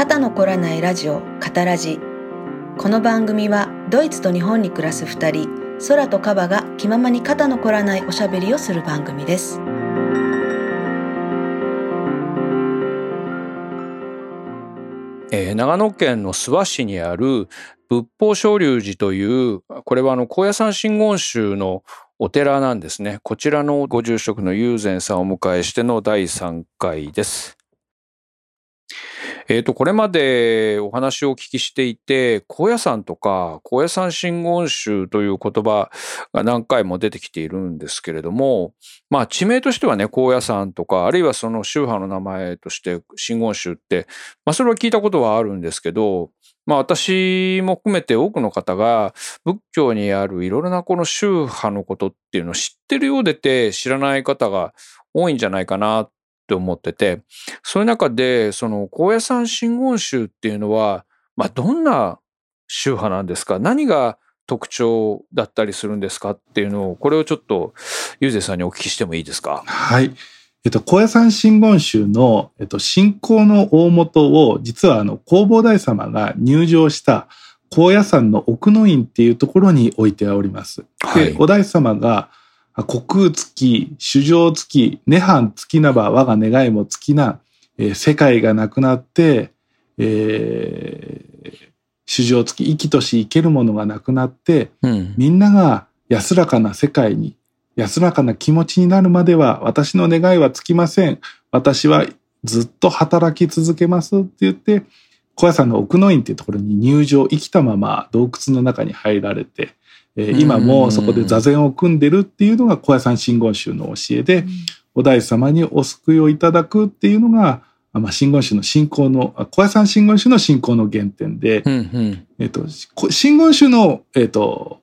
肩の凝らないラジオカタラジ。この番組はドイツと日本に暮らす2人空とカバが気ままに肩の凝らないおしゃべりをする番組です。えー、長野県の諏訪市にある仏法昇龍寺というこれはあの高野山真言宗のお寺なんですね。こちらのご住職の友禅さんをお迎えしての第3回です。えっ、ー、と、これまでお話をお聞きしていて、高野山とか、高野山真言宗という言葉が何回も出てきているんですけれども、まあ、地名としてはね、高野山とか、あるいはその宗派の名前として真言宗って、まあ、それは聞いたことはあるんですけど、まあ私も含めて多くの方が仏教にあるいろいろなこの宗派のことっていうのを知ってるようでて知らない方が多いんじゃないかなって思ってて、そういう中で、その高野山真言宗っていうのは、まあ、どんな宗派なんですか？何が特徴だったりするんですかっていうのを、これをちょっと、ゆうぜさんにお聞きしてもいいですか？はい。えっと、高野山真言宗の、えっと、信仰の大元を、実はあの、弘法大様が入場した高野山の奥の院っていうところに置いております。はい、で、お大師様が、虚空月き、主情月き、涅槃月きなば我が願いも尽きな、えー、世界がなくなって、えー、主情月き、生きとし生けるものがなくなって、うん、みんなが安らかな世界に、安らかな気持ちになるまでは私の願いは尽きません。私はずっと働き続けますって言って、小屋さんの奥の院っていうところに入場、生きたまま洞窟の中に入られて、え今もそこで座禅を組んでるっていうのが小屋さん真言宗の教えで、お大師様にお救いをいただくっていうのが、まあ、真言宗の信仰の、小屋さん真言宗の信仰の原点で、うんうん、えっと、真言宗の、えっと、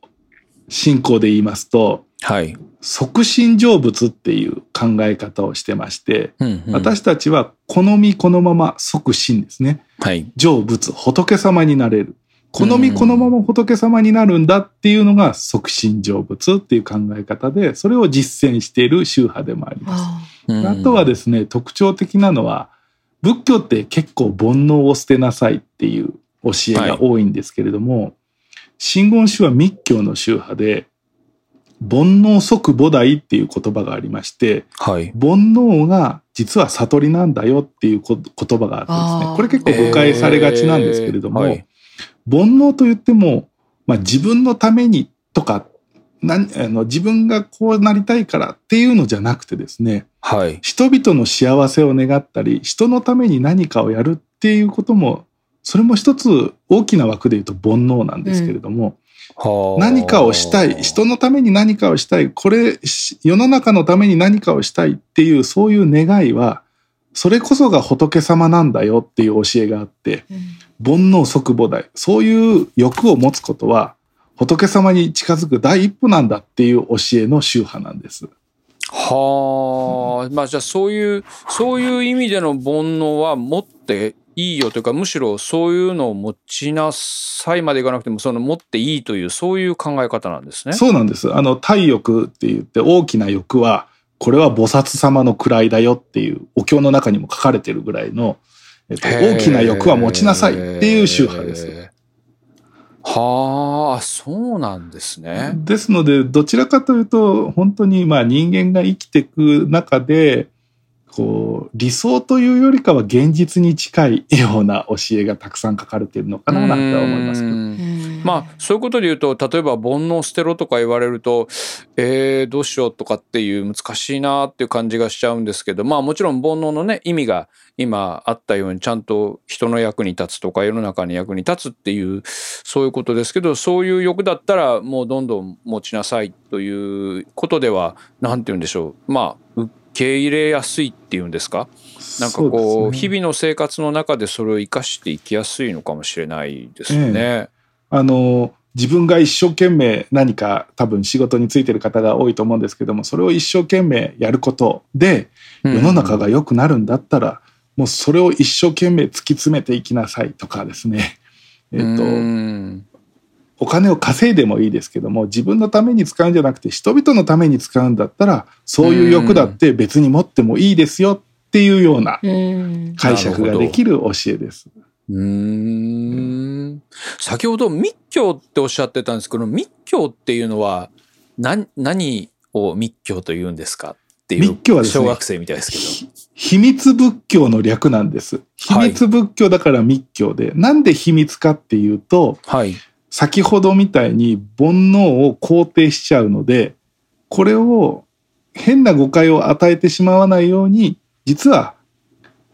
信仰で言いますと、はい、即身成仏っていう考え方をしてまして、うんうん、私たちは好みこのまま即身ですね。はい、成仏、仏様になれる。好みこのまま仏様になるんだっていうのが即身成仏っていう考え方で、それを実践している宗派でもあります。あとはですね、特徴的なのは、仏教って結構煩悩を捨てなさいっていう教えが多いんですけれども、はい、真言宗は密教の宗派で、煩悩即菩提っていう言葉がありまして、はい、煩悩が実は悟りなんだよっていう言葉があってですね、これ結構誤解されがちなんですけれども、はい煩悩と言っても、まあ、自分のためにとか何あの自分がこうなりたいからっていうのじゃなくてですね、はい、人々の幸せを願ったり人のために何かをやるっていうこともそれも一つ大きな枠で言うと煩悩なんですけれども、うん、何かをしたい人のために何かをしたいこれ世の中のために何かをしたいっていうそういう願いはそれこそが仏様なんだよっていう教えがあって、うん煩悩即菩提。そういう欲を持つことは、仏様に近づく第一歩なんだっていう教えの宗派なんです。はあ、まあじゃあそういう、そういう意味での煩悩は持っていいよというか、むしろそういうのを持ちなさいまでいかなくても、その持っていいという、そういう考え方なんですね。そうなんです。あの、体欲って言って大きな欲は、これは菩薩様の位だよっていうお経の中にも書かれてるぐらいのえっと、大きな欲は持ちなさいっていう宗派です。はあ、そうなんですね。ですので、どちらかというと、本当にまあ人間が生きていく中で、こう、理想というよりかは現実に近いような教えがたくさん書かれているのかななんて思いますけど。まあそういうことで言うと例えば煩悩捨てろとか言われるとえー、どうしようとかっていう難しいなっていう感じがしちゃうんですけどまあもちろん煩悩のね意味が今あったようにちゃんと人の役に立つとか世の中に役に立つっていうそういうことですけどそういう欲だったらもうどんどん持ちなさいということでは何て言うんでしょう。まあ受け入れやすいっていうんですか？なんかこう、ね、日々の生活の中でそれを生かしていきやすいのかもしれないですね。ええ。あの、自分が一生懸命何か多分仕事についてる方が多いと思うんですけども、それを一生懸命やることで、世の中が良くなるんだったら、もうそれを一生懸命突き詰めていきなさいとかですね。えっ、と、お金を稼いでもいいですけども、自分のために使うんじゃなくて、人々のために使うんだったら、そういう欲だって別に持ってもいいですよっていうような解釈ができる教えです。うーん先ほど密教っておっしゃってたんですけど密教っていうのは何何を密教と言うんですかっていう密教はですね小学生みたいですけど。ひ秘密仏教の略なんです。秘はい密仏教だから密教で、なんで秘密かっていうと、はい。先ほどみたいに煩悩を肯定しちゃうので、これを変な誤解を与えてしまわないように、実は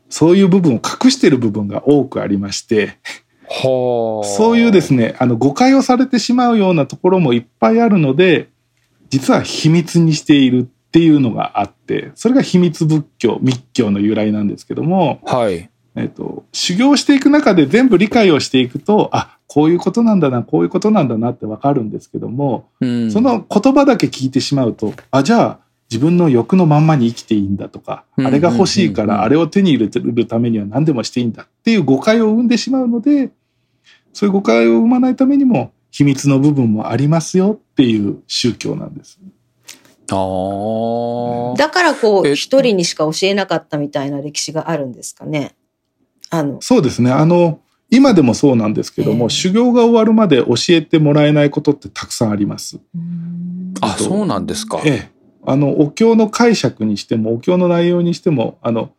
そういう部分を隠している部分が多くありまして、はあ。そういうですね、あの誤解をされてしまうようなところもいっぱいあるので、実は秘密にしているっていうのがあって、それが秘密仏教、密教の由来なんですけども、はい。えっと、修行していく中で全部理解をしていくと、あ、こういうことなんだな、こういうことなんだなってわかるんですけども、うんその言葉だけ聞いてしまうと、あ、じゃあ自分の欲のまんまに生きていいんだとか、うんあれが欲しいからあれを手に入れるためには何でもしていいんだっていう誤解を生んでしまうので、そういう誤解を生まないためにも秘密の部分もありますよっていう宗教なんです。ああ。だからこう、え一人にしか教えなかったみたいな歴史があるんですかね？あの、そうですね。あの、今でもそうなんですけども、ええ修行が終わるまで教えてもらえないことってたくさんあります。あ、そうなんですか。ええ、あのお経の解釈にしてもお経の内容にしてもあの、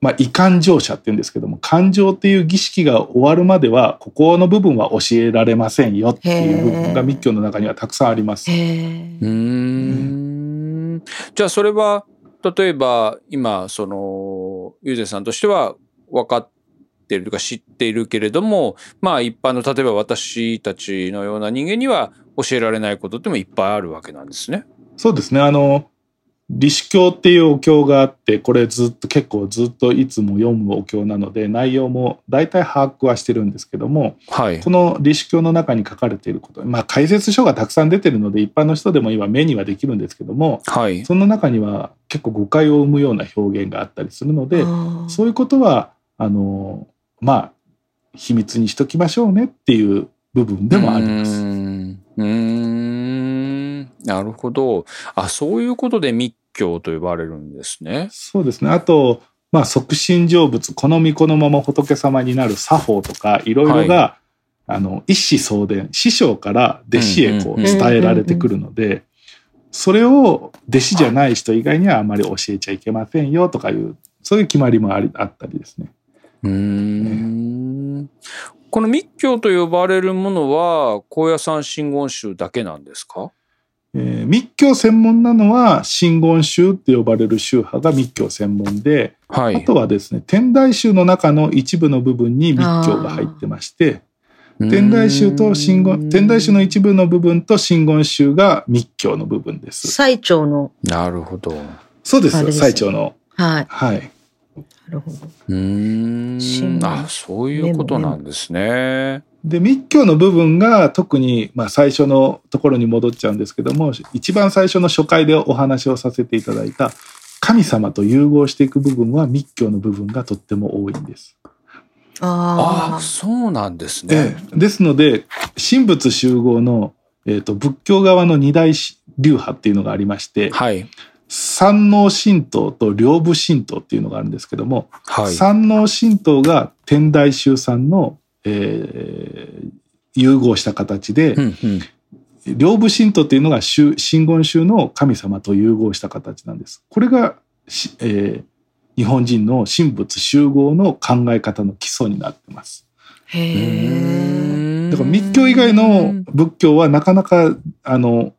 まあ、遺憾乗車って言うんですけども感情っていう儀式が終わるまではここの部分は教えられませんよっていう部分が密教の中にはたくさんあります。へうえ。ーん。じゃあそれは例えば今そのゆうぜさんとしては分かっているか知っているけれどもまあ一般の例えば私たちのような人間には教えられないことってもいっぱいあるわけなんですね。そうですねあの理主経っていうお経があってこれずっと結構ずっといつも読むお経なので内容も大体把握はしてるんですけどもはいこ。の理主経の中に書かれていることまあ解説書がたくさん出てるので一般の人でも今目にはできるんですけどもはい。その中には結構誤解を生むような表現があったりするので、そういうことは、あの、まあ、秘密にしときましょうねっていう部分でもあります。うーんなるほど。あそういうことで密教と呼ばれるんですね。そうですね。あと、まあ、即身成仏、この身このまま仏様になる作法とか、いろいろが、あの、一子相伝、師匠から弟子へこうんう伝えられてくるので、それを弟子じゃない人以外にはあまり教えちゃいけませんよとかいう、そういう決まりもありあったりですね。うーんこの密教と呼ばれるものは高野山真言宗だけなんですか？えー密教専門なのは真言宗って呼ばれる宗派が密教専門で、はい。あとはですね天台宗の中の一部の部分に密教が入ってまして天台宗と真言天台宗の一部の部分と真言宗が密教の部分です。最長の、なるほど。うそうですですね最長のはい。はいなるほど。ーん。あ、そういうことなんですね。で密教の部分が特に、まあ、最初のところに戻っちゃうんですけども一番最初の初回でお話をさせていただいた神様と融合していく部分は密教の部分がとっても多いんです。ああ、あそうなんですえね。えですので神仏集合の、えー、と仏教側の二大流派っていうのがありましてはい。山王神道と両部神道っていうのがあるんですけども、はい。山王神道が天台宗さんの、えー融合した形で、うんうん。両部神道っていうのが宗真言宗の神様と融合した形なんです。これがし、えー日本人の神仏集合の考え方の基礎になってます。あ。へえ。だから密教以外の仏教はなかなかあの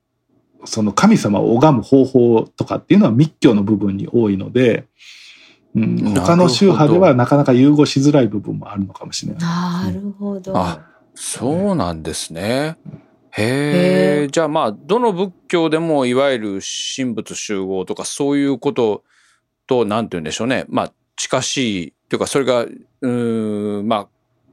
その神様を拝む方法とかっていうのは密教の部分に多いので、うん、他の宗派ではなかなか融合しづらい部分もあるのかもしれない。なるほど。あそうなんですね。へへえ。じゃあまあどの仏教でもいわゆる神仏集合とかそういうこととなんて言うんでしょうね。まあ近しいというかそれがうーんまあ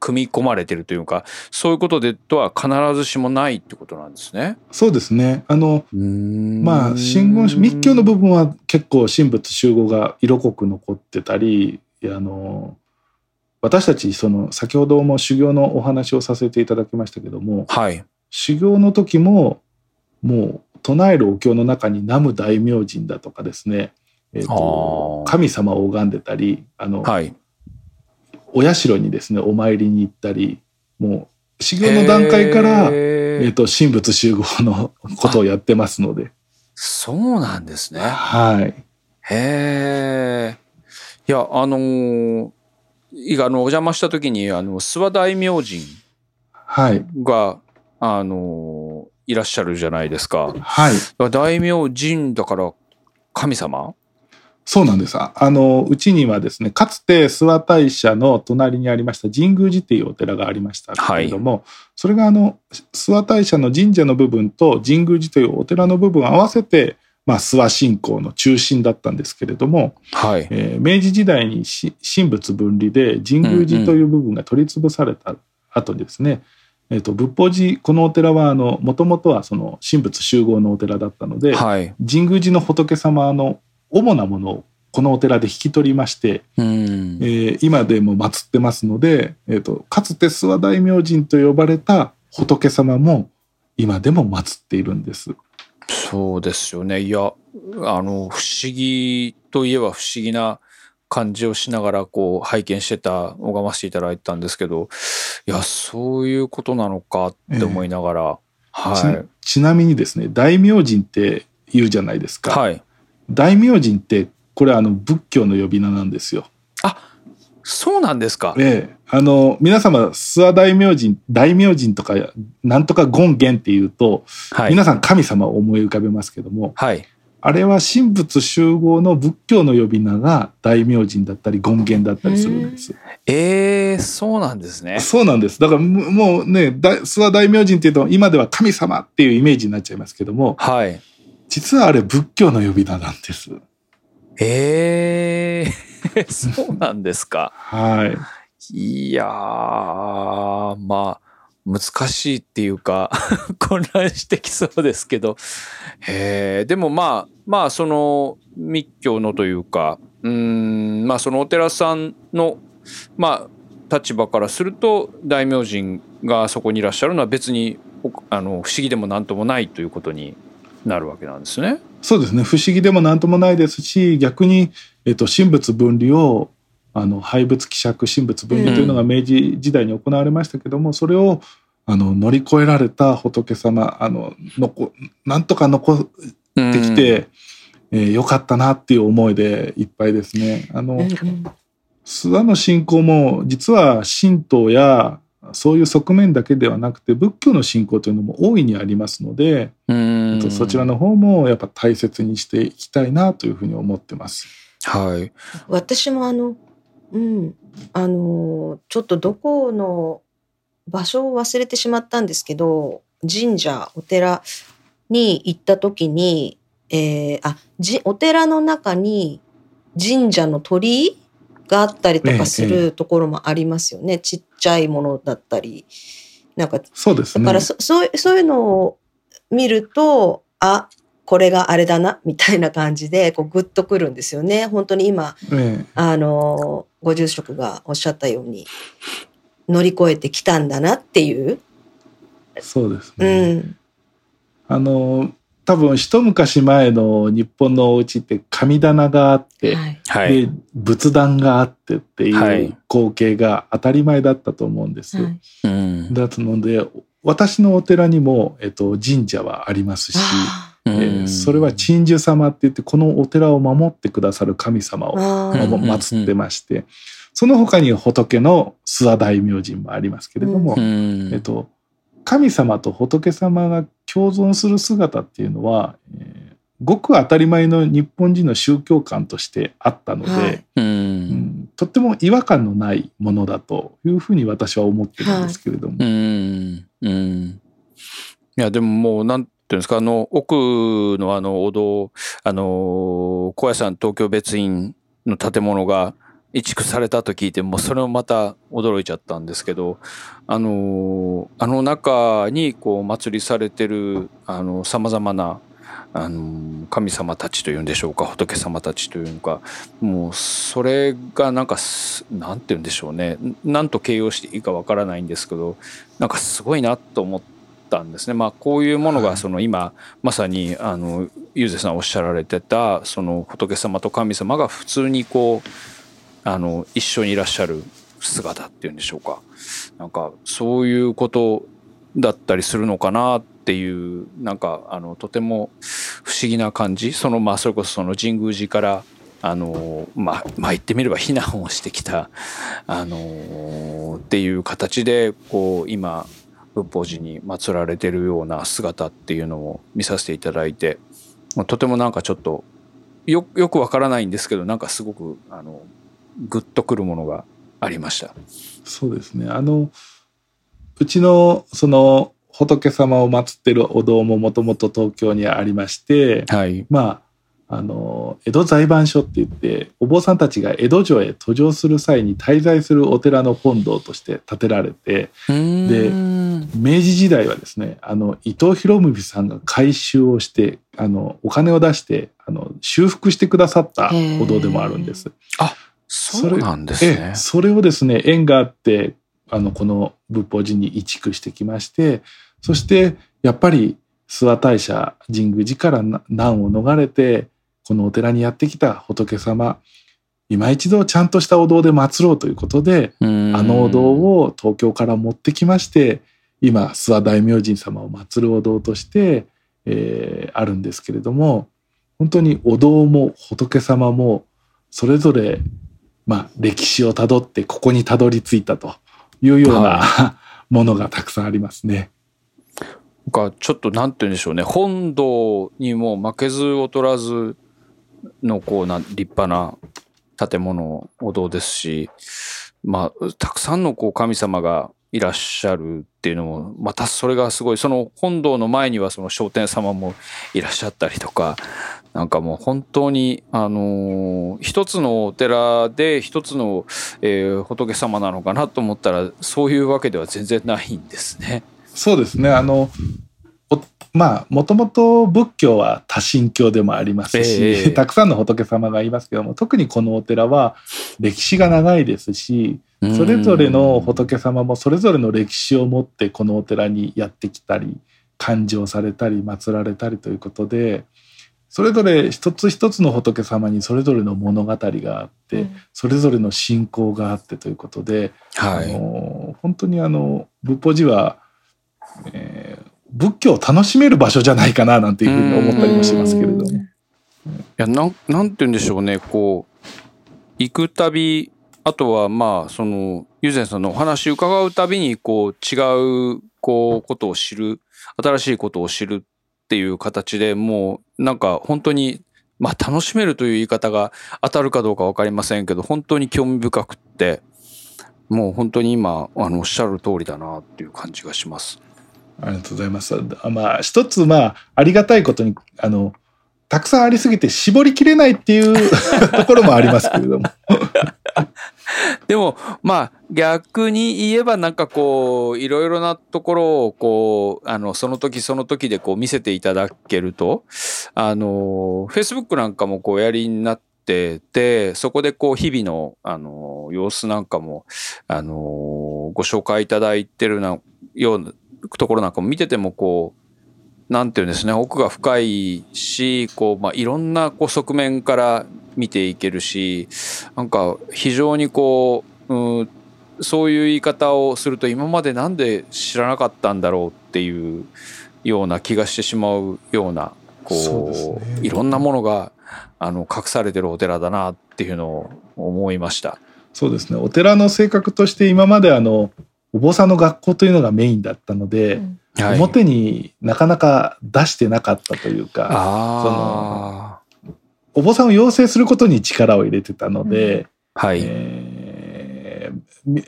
組み込まれてるというかそういうことでとは必ずしもないってことなんですね。そうですね。あのままあ真言宗密教の部分は結構神仏集合が色濃く残ってたりあの私たちその先ほども修行のお話をさせていただきましたけどもはい。修行の時ももう唱えるお経の中に南無大明神だとかですね、えーとあー神様を拝んでたりあの、はい。お社にですねお参りに行ったりもう修行の段階から、ええー、と神仏集合のことをやってますのでそうなんですね。はいへえ。いやあのーいやあのお邪魔した時にあの諏訪大明神はいがあのーいらっしゃるじゃないですか。はい大明神だから神様そうなんです。ああの、うちにはですね、かつて諏訪大社の隣にありました神宮寺っていうお寺がありましたけれども、それがあの、諏訪大社の神社の部分と神宮寺というお寺の部分を合わせて、まあ、諏訪信仰の中心だったんですけれども、はい。えー明治時代にし神仏分離で神宮寺という部分が取り潰された後にですね、えー、と仏法寺このお寺はもともとはその神仏集合のお寺だったので、はい。神宮寺の仏様の主なものをこのお寺で引き取りまして、うんえー今でも祀ってますので、えー、とかつて諏訪大明神と呼ばれた仏様も今でも祀っているんです。そうですよね。いや、あの、不思議といえば不思議な感じをしながら、こう、拝見してた、拝ませていただいたんですけど、いや、そういうことなのかって思いながら、はちちなみにですね大明神って言うじゃないですい。か。はい。大明神ってこれあの仏教の呼び名なんですよ。そうなんですか。ええ、あの皆様諏訪大明神大明神とかなんとか権現っていうと、はい。皆さん神様を思い浮かべますけどもはい。あれは神仏集合の仏教の呼び名が大明神だったり権現だったりするんです。えー、そうなんですね。そうなんですだからももうね大諏訪大明神っていうと今では神様っていうイメージになっちゃいますけどもはい。実はあれ仏教の呼び名なんです。えー、そうなんですか。はいいやー、まあ、難しいっていうか、混乱してきそうですけど、へーでもまあ、まあ、その密教のというか、うーん、まあ、そのお寺さんの、まあ、立場からすると、大明神がそこにいらっしゃるのは別に、おあの、不思議でもなんともないということになるわけなんですね。そうですね不思議でも何ともないですし逆に、えっと、神仏分離をあの廃仏希釈神仏分離というのが明治時代に行われましたけども、それをあの乗り越えられた仏様あののこなんとか残ってきて、えーよかったなっていう思いでいっぱいですね。あの、うん諏訪の信仰も実は神道やそういう側面だけではなくて仏教の信仰というのも大いにありますので、そちらの方もやっぱ大切にしていきたいなというふうに思ってます。はい。私もあの、うん、あの、ちょっとどこの場所を忘れてしまったんですけど、神社、お寺に行った時に、えーあ、じ、お寺の中に神社の鳥居があったりとかすええるところもありますよね。ちっちゃいものだったり。なんかそうですね。だからそ、そういうそういうのを見ると、あ、これがあれだな、みたいな感じで、こう、グッとくるんですよね。本当に今、ええあの、ご住職がおっしゃったように、乗り越えてきたんだなっていう。そうですうね。ん。あの多分一昔前の日本のお家って神棚があって、はい。はい。で仏壇があってってはいいう光景が当たり前だったと思うんです。はいうん。だったので私のお寺にも、えっと、神社はありますし、あえーそれは鎮守様って言ってこのお寺を守ってくださる神様を。祀ってまして、その他に仏の諏訪大明神もありますけれども、うんえっと、神様と仏様が共存する姿っていうのは、えーごく当たり前の日本人の宗教観としてあったので、はい。うん。うんとっても違和感のないものだというふうに私は思ってるんですけれども、うん。うん。いやでももうなんていうんですかあの奥のあのお堂あの高野山東京別院の建物が移築されたと聞いてもうそれもまた驚いちゃったんですけどあのあの中にこう祭りされてるさまざまなあの神様たちというんでしょうか仏様たちというのかもうそれがなんかすなんて言うんでしょうねなんと形容していいかわからないんですけどなんかすごいなと思ったんですね。まあこういうものはいがその今まさにあのゆうぜさんおっしゃられてたその仏様と神様が普通にこうあの一緒にいらっしゃる姿っていうんでしょうか。なんかそういうことだったりするのかなっていうなんかあのとても不思議な感じ。そのまあそれこそその神宮寺からあのまあまあ言ってみれば避難をしてきたあのっていう形でこう今仏法寺に祀られてるような姿っていうのを見させていただいてとてもなんかちょっとよよくわからないんですけどなんかすごくあのグッとくるものがありました。そうですねあのうちのその仏様を祀ってるお堂ももともと東京にありまして、はい、まああの江戸裁判所って言ってお坊さんたちが江戸城へ途上する際に滞在するお寺の本堂として建てられてで明治時代はですねあの伊藤博文さんが改修をしてあのお金を出してあの修復してくださったお堂でもあるんです。あそうなんですね。それをですね縁があってあのこの仏法寺に移築してきましてそしてやっぱり諏訪大社神宮寺から難を逃れてこのお寺にやってきた仏様今一度ちゃんとしたお堂で祀ろうということであのお堂を東京から持ってきまして今諏訪大明神様を祀るお堂として、えー、あるんですけれども本当にお堂も仏様もそれぞれ、まあ、歴史をたどってここにたどり着いたというような、はい、ものがたくさんありますね。がちょっとなんて言うんでしょうね本堂にも負けず劣らずのこうな立派な建物お堂ですしまあたくさんのこう神様がいらっしゃるっていうのもまたそれがすごいその本堂の前にはその商店様もいらっしゃったりとかなんかもう本当にあのー、一つのお寺で一つの、えー、仏様なのかなと思ったらそういうわけでは全然ないんですね。そうですねあのまあもともと仏教は多神教でもありますし、えー、たくさんの仏様がいますけども特にこのお寺は歴史が長いですしそれぞれの仏様もそれぞれの歴史を持ってこのお寺にやってきたり勘定されたり祀られたりということでそれぞれ一つ一つの仏様にそれぞれの物語があって、うん、それぞれの信仰があってということで、はい、あの本当にあの仏法寺は、えー、仏教を楽しめる場所じゃないかななんていうふうに思ったりもしますけれども。いやなんなんて言うんでしょうね。こう行くたびあとはまあその友禅さんのお話伺うたびにこう違うこうことを知る新しいことを知るっていう形でもうなんか本当にまあ楽しめるという言い方が当たるかどうか分かりませんけど本当に興味深くってもう本当に今あのおっしゃる通りだなっていう感じがします。ありがとうございます。まあ、一つ、まあ、ありがたいことに、あの、たくさんありすぎて絞りきれないっていうところもありますけれども。でも、まあ、逆に言えばなんかこう、いろいろなところをこう、あの、その時その時でこう見せていただけると、あの、Facebook なんかもこうやりになってて、そこでこう日々の、あの、様子なんかも、あの、ご紹介いただいてるな、ような、ところなんかも見ててもこうなんていうんですね奥が深いしこう、まあ、いろんなこう側面から見ていけるしなんか非常にこう、うん、そういう言い方をすると今までなんで知らなかったんだろうっていうような気がしてしまうようなこう、ね、いろんなものがあの隠されてるお寺だなっていうのを思いました。そうですね。お寺の性格として今まであのお坊さんの学校というのがメインだったので、うん。はい、表になかなか出してなかったというかそのお坊さんを養成することに力を入れてたので、うん、はい。えー、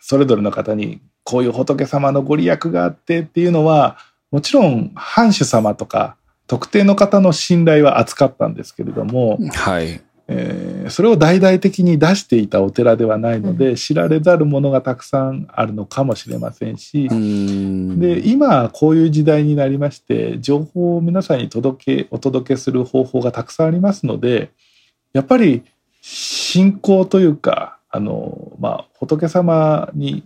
それぞれの方にこういう仏様のご利益があってっていうのはもちろん藩主様とか特定の方の信頼は厚かったんですけれども、はいえー、それを大々的に出していたお寺ではないので、うん、知られざるものがたくさんあるのかもしれませんしで今こういう時代になりまして情報を皆さんに届けお届けする方法がたくさんありますのでやっぱり信仰というかあの、まあ、仏様に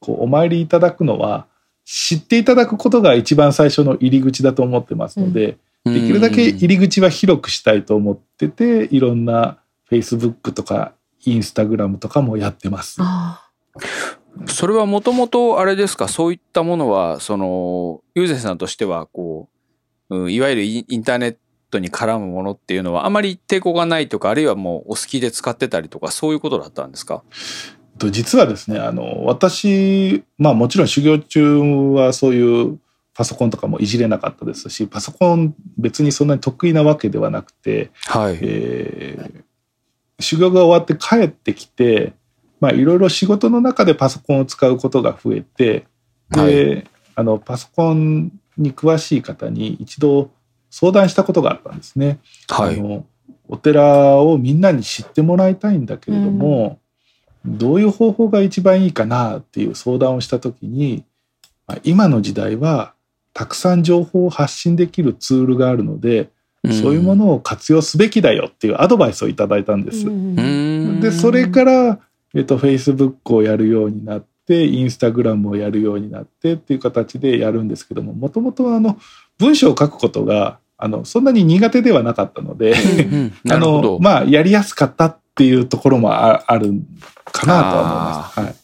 こうお参りいただくのは知っていただくことが一番最初の入り口だと思ってますので。うんできるだけ入り口は広くしたいと思ってていろんな Facebook とかインスタグラムとかもやってます。それはもともとあれですか？そういったものはそのユーゼさんとしてはこう、うん、いわゆるインターネットに絡むものっていうのはあまり抵抗がないとかあるいはもうお好きで使ってたりとかそういうことだったんですか？実はですねあの私まあもちろん修行中はそういうパソコンとかもいじれなかったですしパソコン別にそんなに得意なわけではなくて、はい。えー、修行が終わって帰ってきてまあいろいろ仕事の中でパソコンを使うことが増えてで、はい、あのパソコンに詳しい方に一度相談したことがあったんですね。はい、あのお寺をみんなに知ってもらいたいんだけれども、うん、どういう方法が一番いいかなっていう相談をした時に、まあ、今の時代はたくさん情報を発信できるツールがあるので、うん、そういうものを活用すべきだよっていうアドバイスをいただいたんです。うん、でそれから、えっと、Facebook をやるようになってインスタグラムをやるようになってっていう形でやるんですけどももともとあの文章を書くことがあのそんなに苦手ではなかったので あのまあやりやすかったっていうところもあるかなとは思います。はい、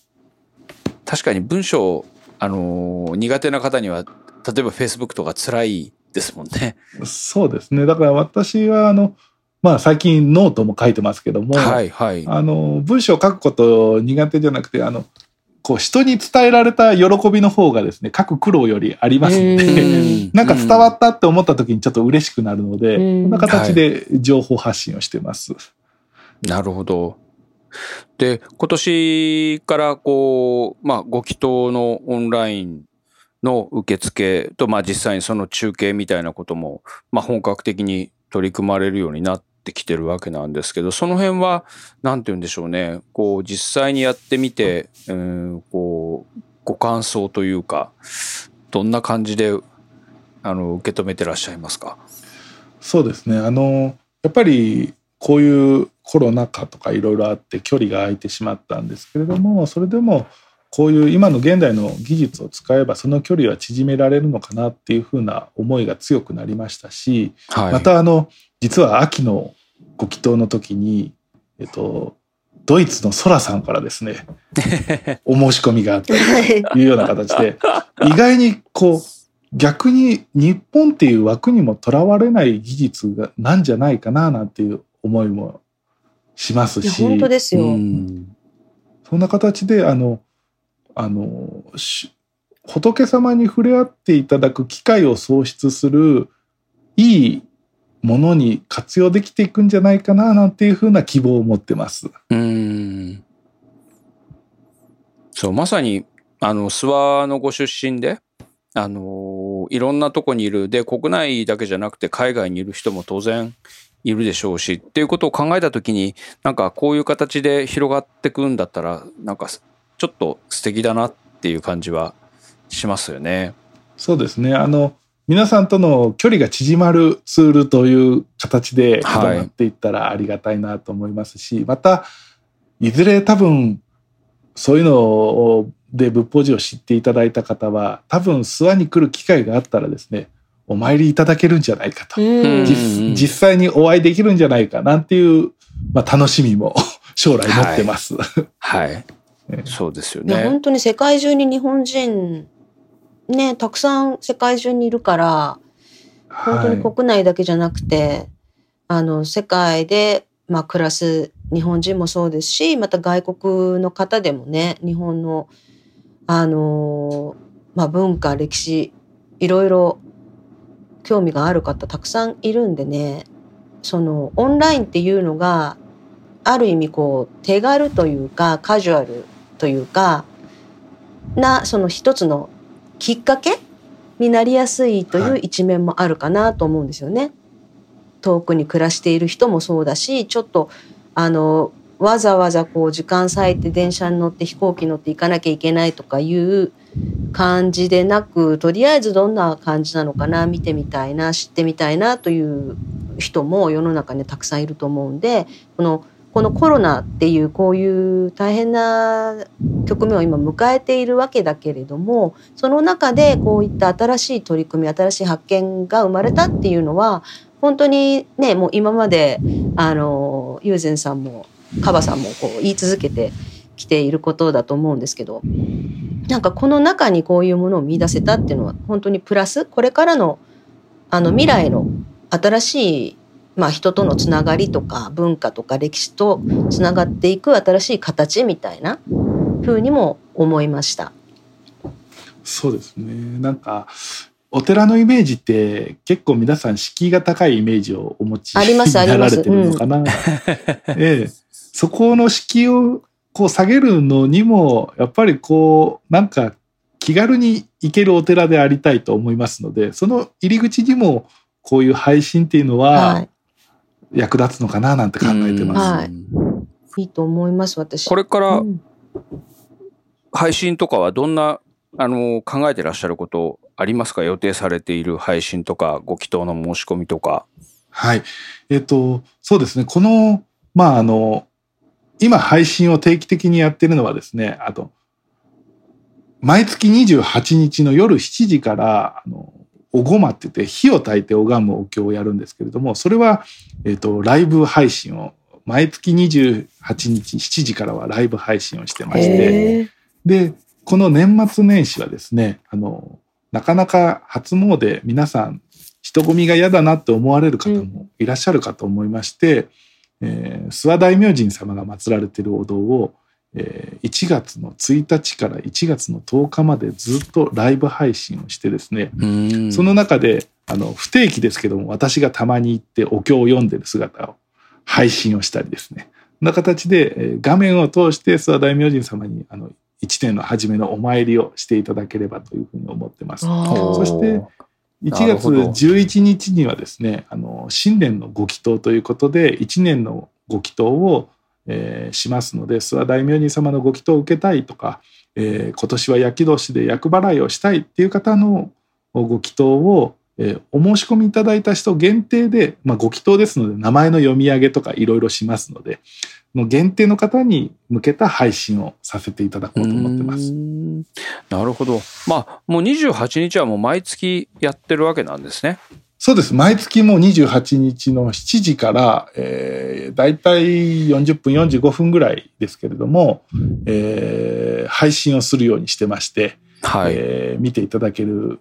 確かに文章あの苦手な方には例えばフェイスブックとか辛いですもんね。そうですね。だから私はあの、まあ最近ノートも書いてますけども、はいはい、あの文章を書くこと苦手じゃなくて、あの、こう人に伝えられた喜びの方がですね、書く苦労よりありますので、なんか伝わったって思った時にちょっと嬉しくなるので、こんな形で情報発信をしてます。はい、なるほど。で、今年からこう、まあ、ご祈祷のオンラインの受付と、まあ、実際にその中継みたいなことも、まあ、本格的に取り組まれるようになってきてるわけなんですけどその辺は何て言うんでしょうね。こう実際にやってみて、うん、こうご感想というかどんな感じであの受け止めてらっしゃいますか？そうですね。あのやっぱりこういうコロナ禍とかいろいろあって距離が空いてしまったんですけれどもそれでもこういう今の現代の技術を使えばその距離は縮められるのかなっていうふうな思いが強くなりましたし、はい、またあの実は秋のご祈祷の時に、えっと、ドイツのソラさんからですね お申し込みがあったというような形で意外にこう逆に日本っていう枠にもとらわれない技術がなんじゃないかななんていう思いもしますし本当ですよ、そんな形であのあの仏様に触れ合っていただく機会を創出するいいものに活用できていくんじゃないかななんていうふうな希望を持ってます。うんそうまさにあの諏訪のご出身であのいろんなとこにいるで国内だけじゃなくて海外にいる人も当然いるでしょうしっていうことを考えた時になんかこういう形で広がってくんだったらなんかちょっと素敵だなっていう感じはしますよね。そうですね。あの、皆さんとの距離が縮まるツールという形で広がっていったらありがたいなと思いますし、はい、また、いずれ多分、そういうのをで仏法寺を知っていただいた方は、多分諏訪に来る機会があったらですね、お参りいただけるんじゃないかと。実際にお会いできるんじゃないかなんていう、まあ、楽しみも 将来持ってます。はい、はいそうですよね。本当に世界中に日本人、ね、たくさん世界中にいるから、本当に国内だけじゃなくて、はい、あの、世界で、まあ、暮らす日本人もそうですし、また外国の方でもね、日本の、あの、まあ、文化、歴史、いろいろ興味がある方たくさんいるんでね、その、オンラインっていうのが、ある意味こう、手軽というか、カジュアルというかなその一つのきっかけになりやすいという一面もあるかなと思うんですよね。はい、遠くに暮らしている人もそうだしちょっとあのわざわざこう時間割いて電車に乗って飛行機乗って行かなきゃいけないとかいう感じでなくとりあえずどんな感じなのかな見てみたいな知ってみたいなという人も世の中にたくさんいると思うんでこのこのコロナっていうこういう大変な局面を今迎えているわけだけれどもその中でこういった新しい取り組み新しい発見が生まれたっていうのは本当にねもう今まであの友禅さんもカバさんもこう言い続けてきていることだと思うんですけどなんかこの中にこういうものを見出せたっていうのは本当にプラス？これからのあの未来の新しい、まあ、人とのつながりとか文化とか歴史とつながっていく新しい形みたいな風にも思いました。そうですね。なんかお寺のイメージって結構皆さん敷居が高いイメージをお持ちになられてるのかな。ええ、そこの敷居をこう下げるのにもやっぱりこうなんか気軽に行けるお寺でありたいと思いますのでその入り口にもこういう配信っていうのは役立つのかななんて考えてます。はい、いいと思います私。これから配信とかはどんなあの考えてらっしゃることありますか？予定されている配信とかご祈祷の申し込みとか。はい。えっ、と、そうですね。この、まあ、あの、今配信を定期的にやってるのはですね、あと、毎月28日の夜7時から、あの、おごまって言って火を焚いて拝むお経をやるんですけれども、それは、えっ、と、ライブ配信を、毎月28日7時からはライブ配信をしてまして、で、この年末年始はですね、あの、なかなか初詣皆さん人混みが嫌だなって思われる方もいらっしゃるかと思いまして、うん、えー、諏訪大明神様が祀られているお堂を、えー、1月の1日から1月の10日までずっとライブ配信をしてですね、その中であの不定期ですけども私がたまに行ってお経を読んでる姿を配信をしたりですね。そんな形で画面を通して諏訪大明神様にあの1年の初めのお参りをしていただければというふうに思ってます。そして1月11日にはですねあの新年のご祈祷ということで1年のご祈祷を、えー、しますので諏訪大明神様のご祈祷を受けたいとか、えー、今年は焼き年で厄払いをしたいっていう方のご祈祷を、えー、お申し込みいただいた人限定で、まあ、ご祈祷ですので名前の読み上げとかいろいろしますのでの限定の方に向けた配信をさせていただこうと思ってます。なるほど。まあもう28日はもう毎月やってるわけなんですね。そうです。毎月もう28日の7時から、えー、大体40分45分ぐらいですけれども、えー、配信をするようにしてまして、はいえー、見ていただける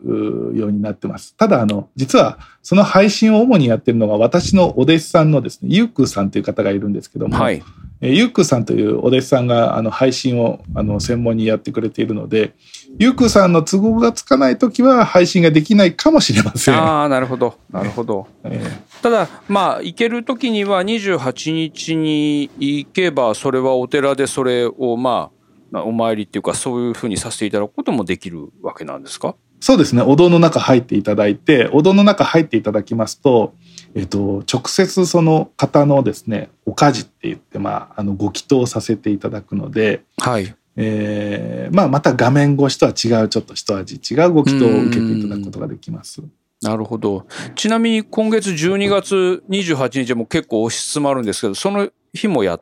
ようになってます。ただ、あの、実はその配信を主にやってるのが私のお弟子さんのですね、ゆうくさんという方がいるんですけども、はい、えー、ゆうくさんというお弟子さんがあの配信をあの専門にやってくれているので、ゆうくさんの都合がつかない時は配信ができないかもしれません。ああ、なるほど。なるほど。えー、ただ、まあ、行ける時には28日に行けば、それはお寺でそれを、まあ、お参りっていうかそういうふうにさせていただくこともできるわけなんですか？そうですねお堂の中入っていただいてお堂の中入っていただきますと、えっと、直接その方のですねお家事って言って、まあ、あのご祈祷させていただくので、はいえーまあ、また画面越しとは違うちょっと一味違うご祈祷を受けていただくことができます。なるほど。ちなみに今月12月28日も結構押し詰まるんですけど、その日もやっ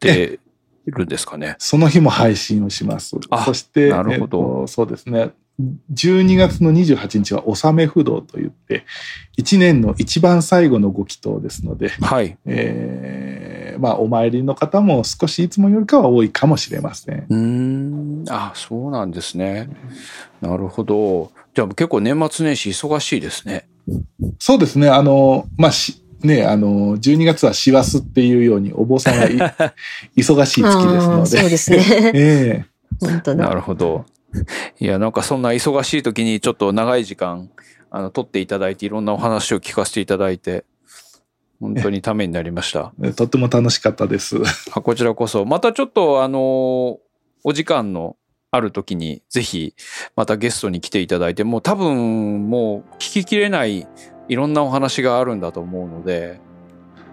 ているんですかね。その日も配信をします。そして、なるほど、えそうですね。12月の28日は納め不動といって、1年の一番最後のご祈祷ですので、はい。えー、まあ、お参りの方も少しいつもよりかは多いかもしれません。うん。あ、そうなんですね。なるほど。じゃあ結構年末年始忙しいですね。そうですね。あの、まあ、し、ね、あの、12月は師走っていうようにお坊さんが 忙しい月ですので。そうですね。ええー、本当だ。なるほど。いや、なんかそんな忙しい時にちょっと長い時間、あの、取っていただいて、いろんなお話を聞かせていただいて、本当にためになりました。とっても楽しかったです。こちらこそ。またちょっと、あの、お時間のある時に、ぜひ、またゲストに来ていただいて、もう多分、もう聞ききれないいろんなお話があるんだと思うので、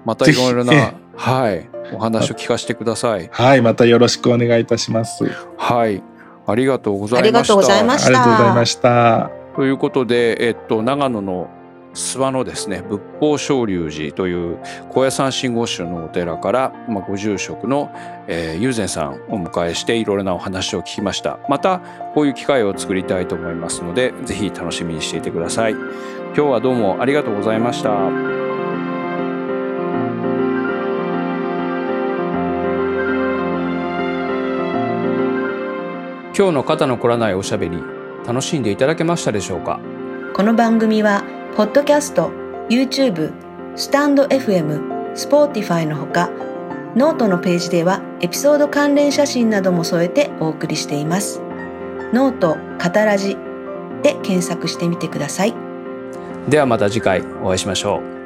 またいろいろな、はい、お話を聞かせてください。はい、またよろしくお願いいたします。はい、ありがとうございました。ありがとうございました。ありがとうございました。ということで、えっと、長野の諏訪のですね仏法昇龍寺という高野山信号宗のお寺から、まあ、ご住職の、えー、友禅さんをお迎えしていろいろなお話を聞きました。またこういう機会を作りたいと思いますのでぜひ楽しみにしていてください。今日はどうもありがとうございました。今日の肩の凝らないおしゃべり楽しんでいただけましたでしょうか？この番組は、ポッドキャスト、YouTube、 stand.fm、Spotify のほか、ノートのページではエピソード関連写真なども添えてお送りしています。 note、カタラジで検索してみてください。ではまた次回お会いしましょう